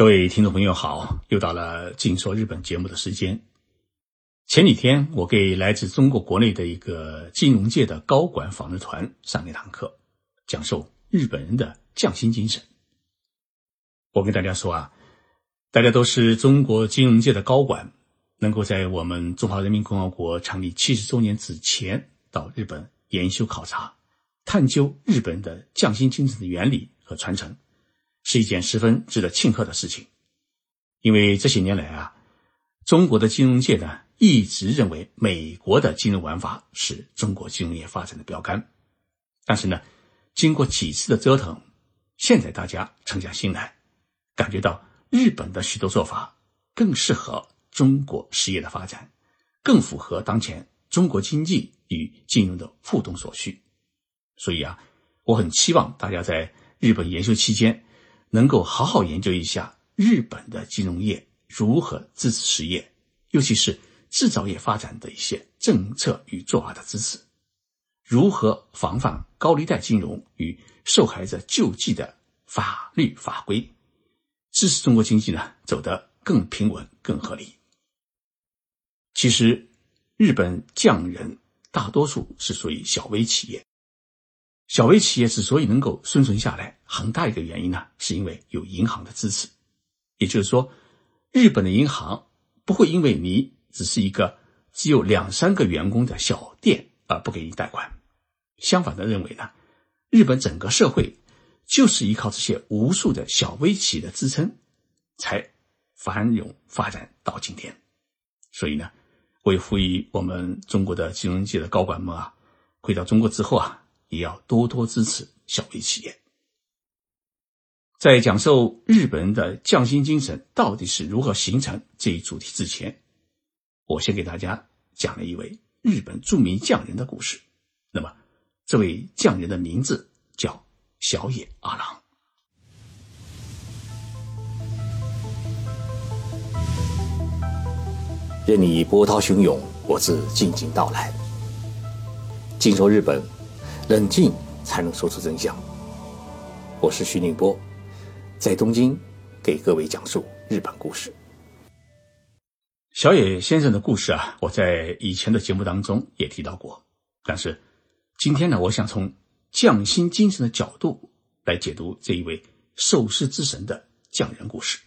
各位听众朋友好，又到了静说日本节目的时间。前几天，我给来自中国国内的一个金融界的高管访问团上了一堂课，讲授日本人的匠心精神。我跟大家说啊，大家都是中国金融界的高管，能够在我们中华人民共和国成立七十周年之前到日本研修考察，探究日本的匠心精神的原理和传承。是一件十分值得庆贺的事情，因为这些年来啊，中国的金融界呢一直认为美国的金融玩法是中国金融业发展的标杆，但是呢，经过几次的折腾，现在大家沉下心来，感觉到日本的许多做法更适合中国实业的发展，更符合当前中国经济与金融的互动所需，所以啊，我很期望大家在日本研修期间。能够好好研究一下日本的金融业如何支持实业，尤其是制造业发展的一些政策与做法的支持，如何防范高利贷金融与受害者救济的法律法规，支持中国经济呢走得更平稳、更合理。其实，日本匠人大多数是属于小微企业。小微企业之所以能够生存下来，很大一个原因呢，是因为有银行的支持。也就是说，日本的银行不会因为你只是一个只有两三个员工的小店而不给你贷款。相反的，认为呢，日本整个社会就是依靠这些无数的小微企业的支撑，才繁荣发展到今天。所以呢，为呼吁我们中国的金融界的高管们啊，回到中国之后啊。也要多多支持小微企业。在讲授日本人的匠心精神到底是如何形成这一主题之前，我先给大家讲了一位日本著名匠人的故事。那么，这位匠人的名字叫小野阿郎。任你波涛汹涌，我自静静到来。静说日本。冷静才能说出真相。我是徐宁波，在东京给各位讲述日本故事。小野先生的故事啊，我在以前的节目当中也提到过。但是今天呢，我想从匠心精神的角度来解读这一位寿司之神的匠人故事。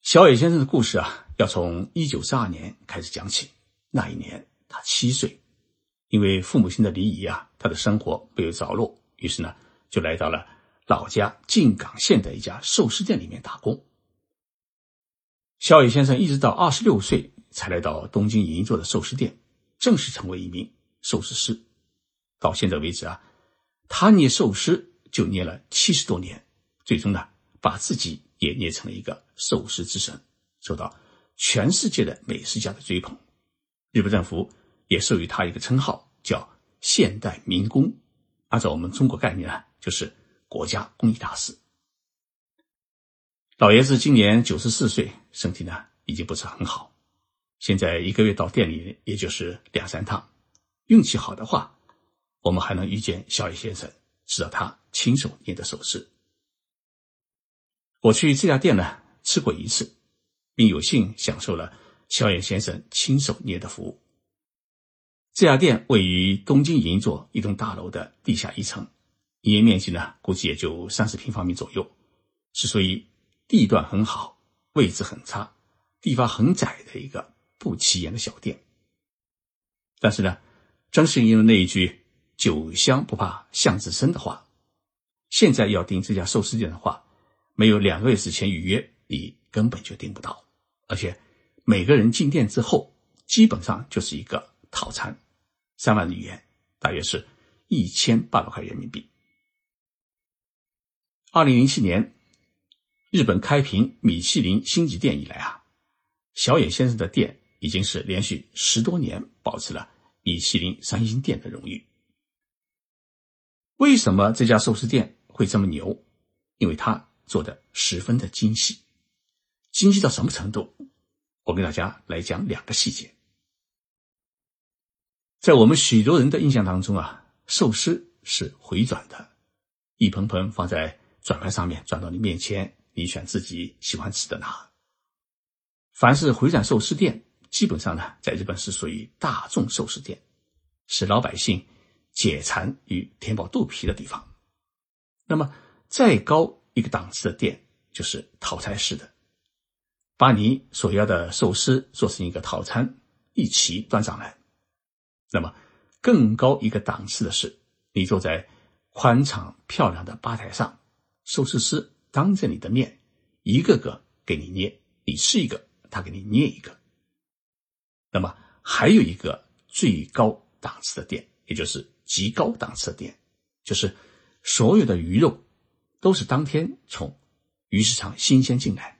小野先生的故事啊，要从一九三二年开始讲起。那一年他七岁。因为父母亲的离异啊，他的生活没有着落，于是呢，就来到了老家静冈县的一家寿司店里面打工。小野先生一直到二十六岁才来到东京银座的寿司店，正式成为一名寿司师。到现在为止啊，他捏寿司就捏了七十多年，最终呢，把自己也捏成了一个寿司之神，受到全世界的美食家的追捧。日本政府。也授予他一个称号，叫现代民工。按照我们中国概念呢，就是国家工艺大师。老爷子今年九十四岁，身体呢已经不是很好，现在一个月到店里也就是两三趟。运气好的话，我们还能遇见小野先生，吃到他亲手捏的寿司。我去这家店呢吃过一次，并有幸享受了小野先生亲手捏的服务。这家店位于东京银座一栋大楼的地下一层，营业面积呢估计也就三十平方米左右，是属于地段很好、位置很差、地方很窄的一个不起眼的小店。但是呢，正是因为那一句“酒香不怕巷子深”的话，现在要订这家寿司店的话，没有两个月之前预约，你根本就订不到。而且每个人进店之后，基本上就是一个套餐。三万日元，大约是一千八百块人民币。二零零七年，日本开平米其林星级店以来啊，小野先生的店已经是连续十多年保持了米其林三星店的荣誉。为什么这家寿司店会这么牛？因为它做的十分的精细，精细到什么程度？我跟大家来讲两个细节。在我们许多人的印象当中啊，寿司是回转的，一盆盆放在转盘上面，转到你面前，你选自己喜欢吃的拿。凡是回转寿司店，基本上呢，在日本是属于大众寿司店，是老百姓解馋与填饱肚皮的地方。那么，再高一个档次的店，就是套餐式的，把你所要的寿司做成一个套餐，一起端上来。那么，更高一个档次的是，你坐在宽敞漂亮的吧台上，寿司师当着你的面，一个个给你捏，你吃一个，他给你捏一个。那么，还有一个最高档次的店，也就是极高档次的店，就是所有的鱼肉都是当天从鱼市场新鲜进来，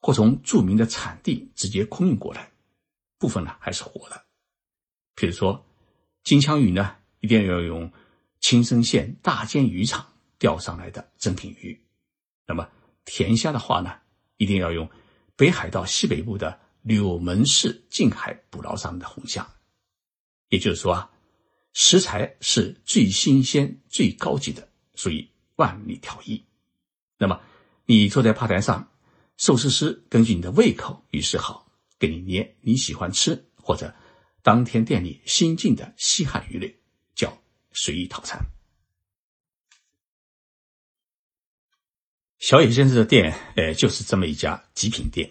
或从著名的产地直接空运过来，部分呢还是活的。比如说，金枪鱼呢，一定要用青森县大间渔场钓上来的正品鱼；那么甜虾的话呢，一定要用北海道西北部的柳门市近海捕捞上的红虾。也就是说啊，食材是最新鲜、最高级的，属于万里挑一。那么你坐在吧台上，寿司师根据你的胃口与嗜好，给你捏你喜欢吃或者。当天店里新进的稀罕鱼类叫随意套餐。小野先生的店，呃，就是这么一家极品店。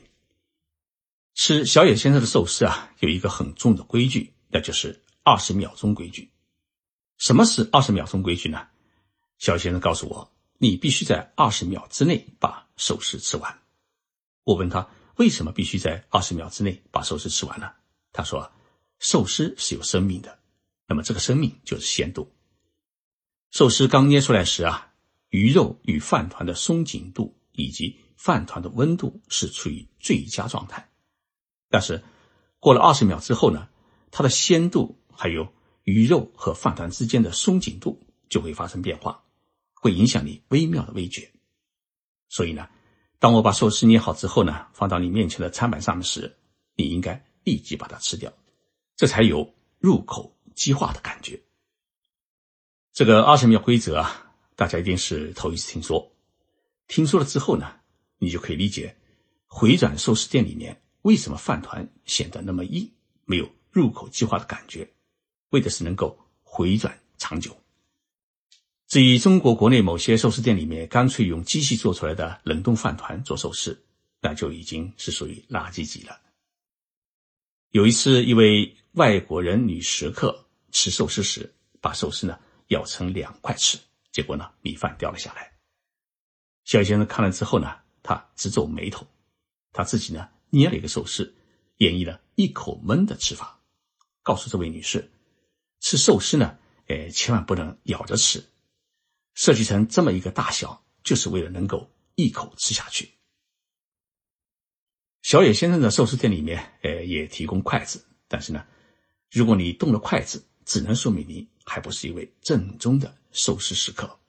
吃小野先生的寿司啊，有一个很重的规矩，那就是二十秒钟规矩。什么是二十秒钟规矩呢？小先生告诉我，你必须在二十秒之内把寿司吃完。我问他为什么必须在二十秒之内把寿司吃完呢？他说。寿司是有生命的，那么这个生命就是鲜度。寿司刚捏出来时啊，鱼肉与饭团的松紧度以及饭团的温度是处于最佳状态。但是过了二十秒之后呢，它的鲜度还有鱼肉和饭团之间的松紧度就会发生变化，会影响你微妙的味觉。所以呢，当我把寿司捏好之后呢，放到你面前的餐板上面时，你应该立即把它吃掉。这才有入口即化的感觉。这个二十秒规则啊，大家一定是头一次听说。听说了之后呢，你就可以理解回转寿司店里面为什么饭团显得那么硬，没有入口即化的感觉，为的是能够回转长久。至于中国国内某些寿司店里面干脆用机器做出来的冷冻饭团做寿司，那就已经是属于垃圾级了。有一次，一位外国人女食客吃寿司时，把寿司呢咬成两块吃，结果呢米饭掉了下来。小野先生看了之后呢，他直皱眉头，他自己呢捏了一个寿司，演绎了一口闷的吃法，告诉这位女士，吃寿司呢，哎，千万不能咬着吃，设计成这么一个大小，就是为了能够一口吃下去。小野先生的寿司店里面，呃，也提供筷子。但是呢，如果你动了筷子，只能说明你还不是一位正宗的寿司食客。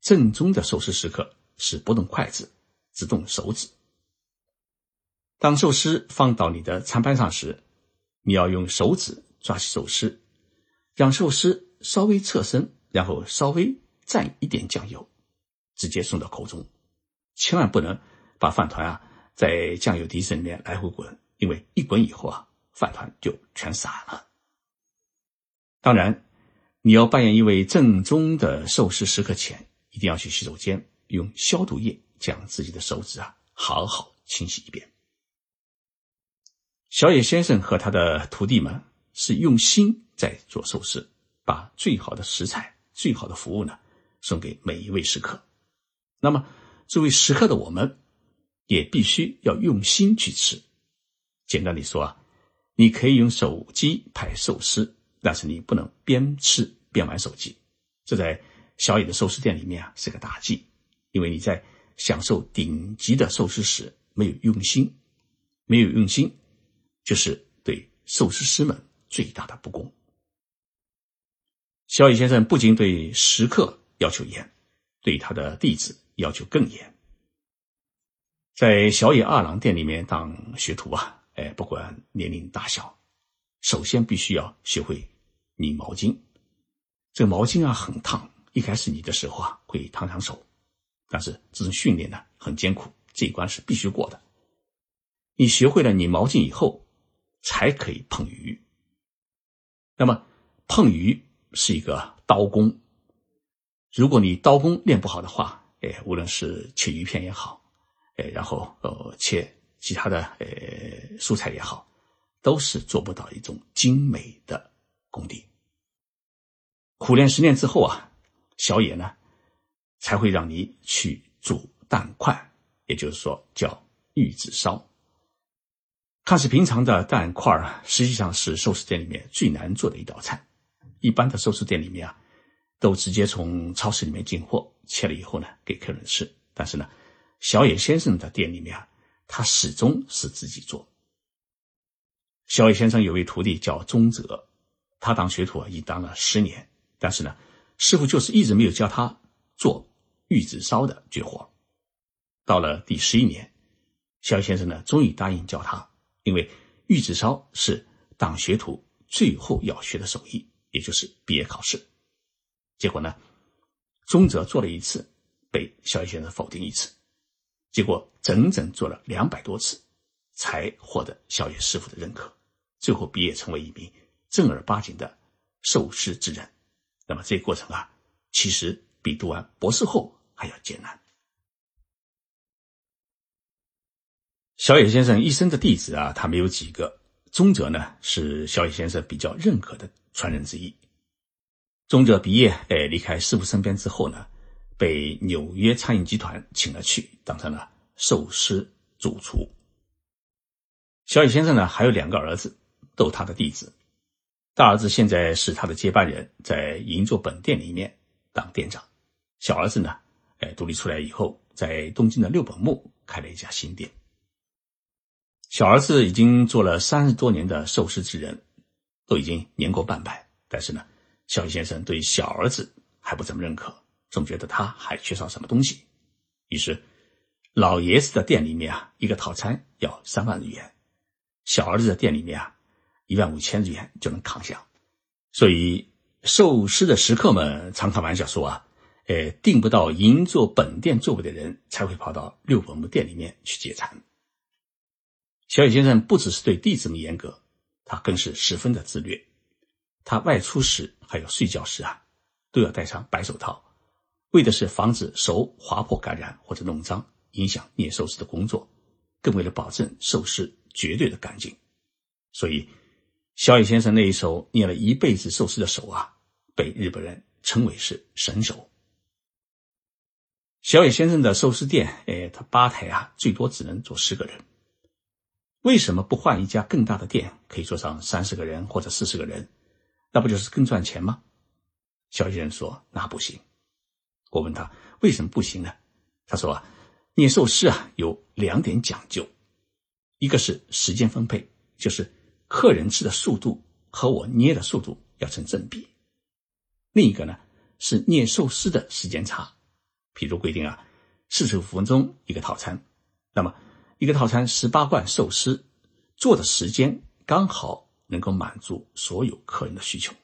正宗的寿司食客是不动筷子，只动手指。当寿司放到你的餐盘上时，你要用手指抓起寿司，让寿司稍微侧身，然后稍微蘸一点酱油，直接送到口中。千万不能把饭团啊。在酱油碟子里面来回滚，因为一滚以后啊，饭团就全散了。当然，你要扮演一位正宗的寿司食客前，一定要去洗手间用消毒液将自己的手指啊好好清洗一遍。小野先生和他的徒弟们是用心在做寿司，把最好的食材、最好的服务呢送给每一位食客。那么，作为食客的我们。也必须要用心去吃。简单的说啊，你可以用手机拍寿司，但是你不能边吃边玩手机。这在小野的寿司店里面啊是个大忌，因为你在享受顶级的寿司时没有用心，没有用心，就是对寿司师们最大的不公。小野先生不仅对食客要求严，对他的弟子要求更严。在小野二郎店里面当学徒啊，哎，不管年龄大小，首先必须要学会拧毛巾。这个毛巾啊很烫，一开始拧的时候啊会烫烫手，但是这种训练呢很艰苦，这一关是必须过的。你学会了拧毛巾以后，才可以碰鱼。那么碰鱼是一个刀工，如果你刀工练不好的话，哎，无论是切鱼片也好，哎，然后呃切其他的呃蔬菜也好，都是做不到一种精美的功底。苦练十年之后啊，小野呢才会让你去煮蛋块，也就是说叫玉子烧。看似平常的蛋块啊，实际上是寿司店里面最难做的一道菜。一般的寿司店里面啊，都直接从超市里面进货，切了以后呢给客人吃。但是呢，小野先生的店里面啊，他始终是自己做。小野先生有位徒弟叫宗泽，他当学徒啊，已当了十年，但是呢，师傅就是一直没有教他做玉子烧的绝活。到了第十一年，小野先生呢，终于答应教他。因为玉子烧是当学徒最后要学的手艺，也就是毕业考试。结果呢，宗泽做了一次，被小野先生否定一次，结果整整做了两百多次，才获得小野师傅的认可，最后毕业成为一名正儿八经的受师之人。那么这个过程啊，其实比读完博士后还要艰难。小野先生一生的弟子啊，他没有几个。宗泽呢，是小野先生比较认可的传人之一。宗泽毕业，哎，离开师傅身边之后呢，被纽约餐饮集团请了去，当成了寿司主厨。小野先生呢，还有两个儿子，都是他的弟子。大儿子现在是他的接班人，在银座本店里面当店长。小儿子呢，哎，独立出来以后，在东京的六本木开了一家新店。小儿子已经做了三十多年的寿司之人，都已经年过半百，但是呢，小野先生对小儿子还不怎么认可，总觉得他还缺少什么东西。于是，老爷子的店里面啊，一个套餐要三万日元，小儿子的店里面啊，一万五千日元就能扛下。所以，寿司的食客们常开玩笑说啊，呃，订不到银座本店座位的人，才会跑到六本木店里面去解馋。小野先生不只是对弟子们严格，他更是十分的自律。他外出时还有睡觉时啊，都要戴上白手套，为的是防止手划破、感染或者弄脏，影响捏寿司的工作，更为了保证寿司绝对的干净。所以，小野先生那一手捏了一辈子寿司的手啊，被日本人称为是神手。小野先生的寿司店，哎，他吧台啊，最多只能坐十个人。为什么不换一家更大的店，可以坐上三十个人或者四十个人？那不就是更赚钱吗？小野人说：“那不行。”我问他为什么不行呢？他说：“啊，捏寿司啊有两点讲究，一个是时间分配，就是客人吃的速度和我捏的速度要成正比；另一个呢是捏寿司的时间差，比如规定啊四十五分钟一个套餐，那么。”一个套餐十八罐寿司，做的时间刚好能够满足所有客人的需求，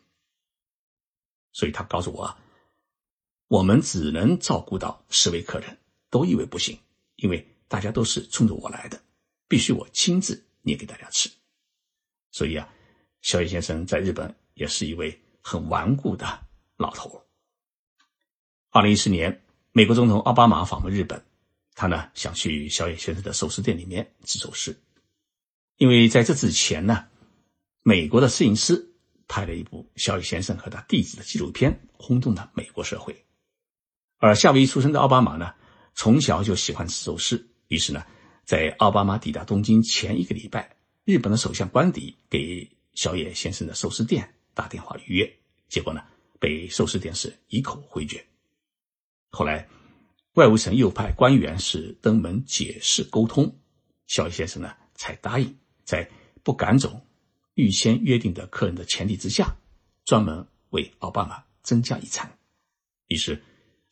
所以他告诉我啊，我们只能照顾到十位客人，都以为不行，因为大家都是冲着我来的，必须我亲自捏给大家吃。所以啊，小野先生在日本也是一位很顽固的老头。二零一四年，美国总统奥巴马访问日本。他呢想去小野先生的寿司店里面吃寿司，因为在这之前呢，美国的摄影师拍了一部小野先生和他弟子的纪录片，轰动了美国社会。而夏威夷出生的奥巴马呢，从小就喜欢吃寿司，于是呢，在奥巴马抵达东京前一个礼拜，日本的首相官邸给小野先生的寿司店打电话预约，结果呢，被寿司店是一口回绝。后来。外务省又派官员是登门解释沟通，小野先生呢才答应在不赶走预先约定的客人的前提之下，专门为奥巴马增加一餐。于是，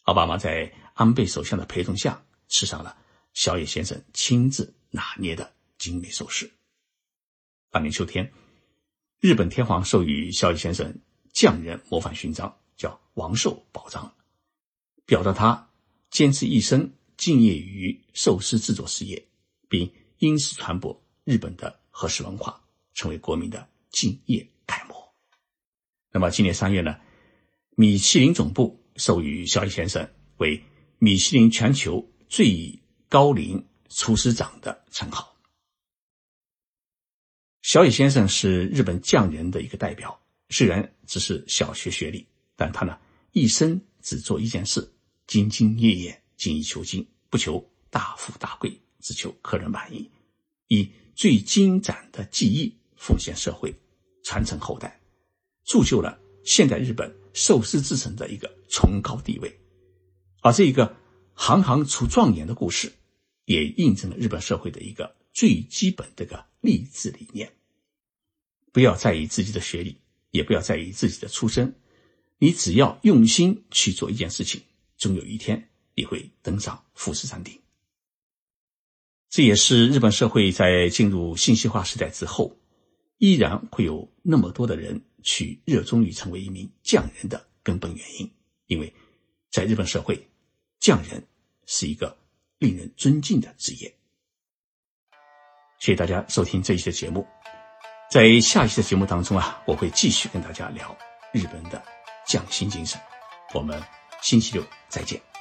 奥巴马在安倍首相的陪同下，吃上了小野先生亲自拿捏的精美寿司。当年秋天，日本天皇授予小野先生匠人模范勋章，叫王寿宝章，表彰他。坚持一生敬业于寿司制作事业，并因此传播日本的和食文化，成为国民的敬业楷模。那么今年三月呢，米其林总部授予小野先生为米其林全球最高龄厨师长的称号。小野先生是日本匠人的一个代表，虽然只是小学学历，但他呢一生只做一件事，兢兢业业，精益求精，不求大富大贵，只求客人满意，以最精湛的技艺奉献社会，传承后代，铸就了现代日本寿司之神的一个崇高地位。而这一个行行出状元的故事，也印证了日本社会的一个最基本的个励志理念。不要在意自己的学历，也不要在意自己的出身，你只要用心去做一件事情，终有一天你会登上富士山顶。这也是日本社会在进入信息化时代之后，依然会有那么多的人去热衷于成为一名匠人的根本原因。因为，在日本社会，匠人是一个令人尊敬的职业。谢谢大家收听这一期的节目。在下一期的节目当中啊，我会继续跟大家聊日本的匠心精神。我们星期六再见。